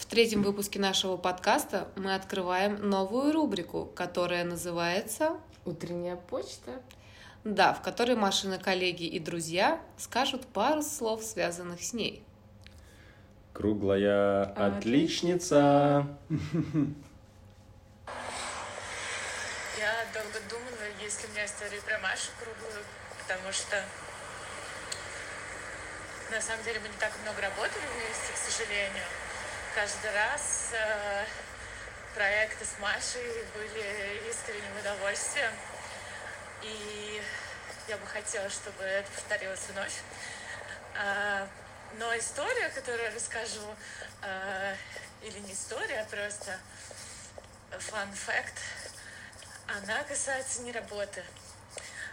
В третьем выпуске нашего подкаста мы открываем новую рубрику, которая называется «Утренняя почта». Да, в которой Машины коллеги и друзья скажут пару слов, связанных с ней. Круглая отличница. Я долго думала, есть ли у меня история про Машу круглую, потому что на самом деле мы не так много работали вместе, к сожалению. Каждый раз э, проекты с Машей были искренним удовольствием. И я бы хотела, чтобы это повторилось вновь. А, но история, которую я расскажу, а, или не история, а просто fact, она касается не работы,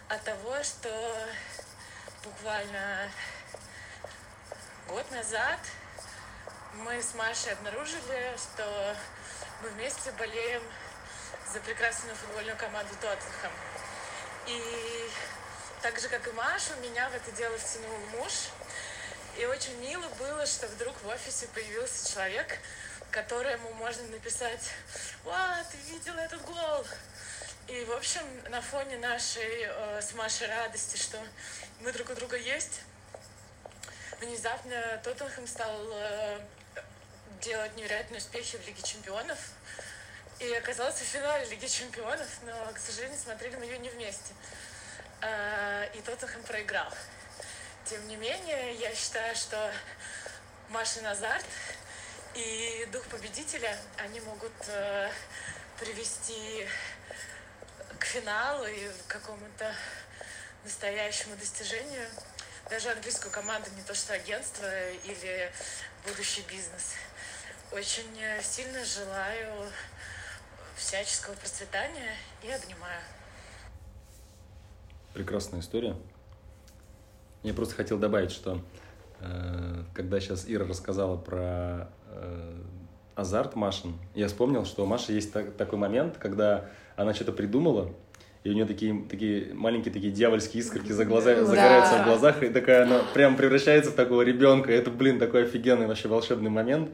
а того, что буквально год назад мы с Машей обнаружили, что мы вместе болеем за прекрасную футбольную команду Тоттенхэм. И так же, как и Маша, меня в это дело втянул муж. И очень мило было, что вдруг в офисе появился человек, которому можно написать «Ва, ты видела этот гол!» И, в общем, на фоне нашей э, с Машей радости, что мы друг у друга есть, внезапно Тоттенхэм стал э, делать невероятные успехи в Лиге Чемпионов. И оказался в финале Лиги Чемпионов, но, к сожалению, смотрели мы ее не вместе. Э, и Тоттенхэм проиграл. Тем не менее, я считаю, что Машин азарт и дух победителя, они могут э, привести к финалу и к какому-то настоящему достижению. Даже английскую команду, не то что агентство или будущий бизнес. Очень э, сильно желаю всяческого процветания и обнимаю. Прекрасная история. Я просто хотел добавить, что э, когда сейчас Ира рассказала про э, азарт Машин, я вспомнил, что у Маши есть так, такой момент, когда она что-то придумала, и у нее такие, такие маленькие такие дьявольские искорки за глазами, Да. загораются в глазах, и такая она прям превращается в такого ребенка. Это, блин, такой офигенный вообще волшебный момент.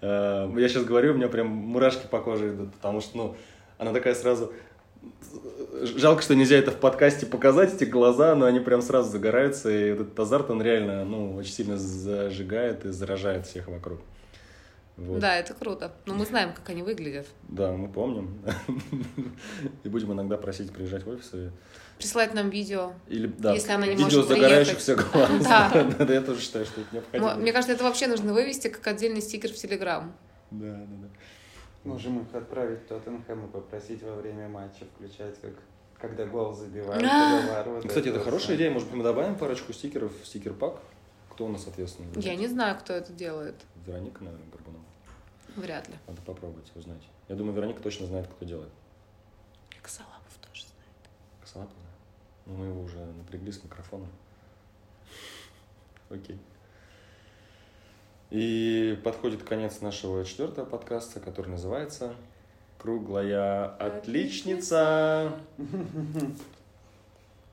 Э, Я сейчас говорю, у меня прям мурашки по коже идут, потому что, ну, она такая сразу... Жалко, что нельзя это в подкасте показать, эти глаза, но они прям сразу загораются, и этот азарт, он реально, ну, очень сильно зажигает и заражает всех вокруг. Вот. Да, это круто. Но мы знаем, как они выглядят. Да, мы помним. И будем иногда просить приезжать в офис. и- Присылать нам видео. Или, да, Если она не видео может загорающихся глаз. Да. Я тоже считаю, что это необходимо. Мне кажется, это вообще нужно вывести как отдельный стикер в Телеграм. Да, да, да. Можем их отправить в Тоттенхэм и попросить во время матча включать, как когда гол забивают. А. когда ворота. Кстати, это хорошая идея. Может быть, мы добавим парочку стикеров в стикер-пак? Кто у нас ответственный? Я не знаю, кто это делает. Вероника, наверное, Горбунова. Вряд ли. Надо попробовать узнать. Я думаю, Вероника точно знает, кто делает. Косолапов тоже знает. Косолапов, да? Ну, мы его уже напрягли с микрофоном. Окей. И подходит конец нашего четвертого подкаста, который называется «Круглая отличница».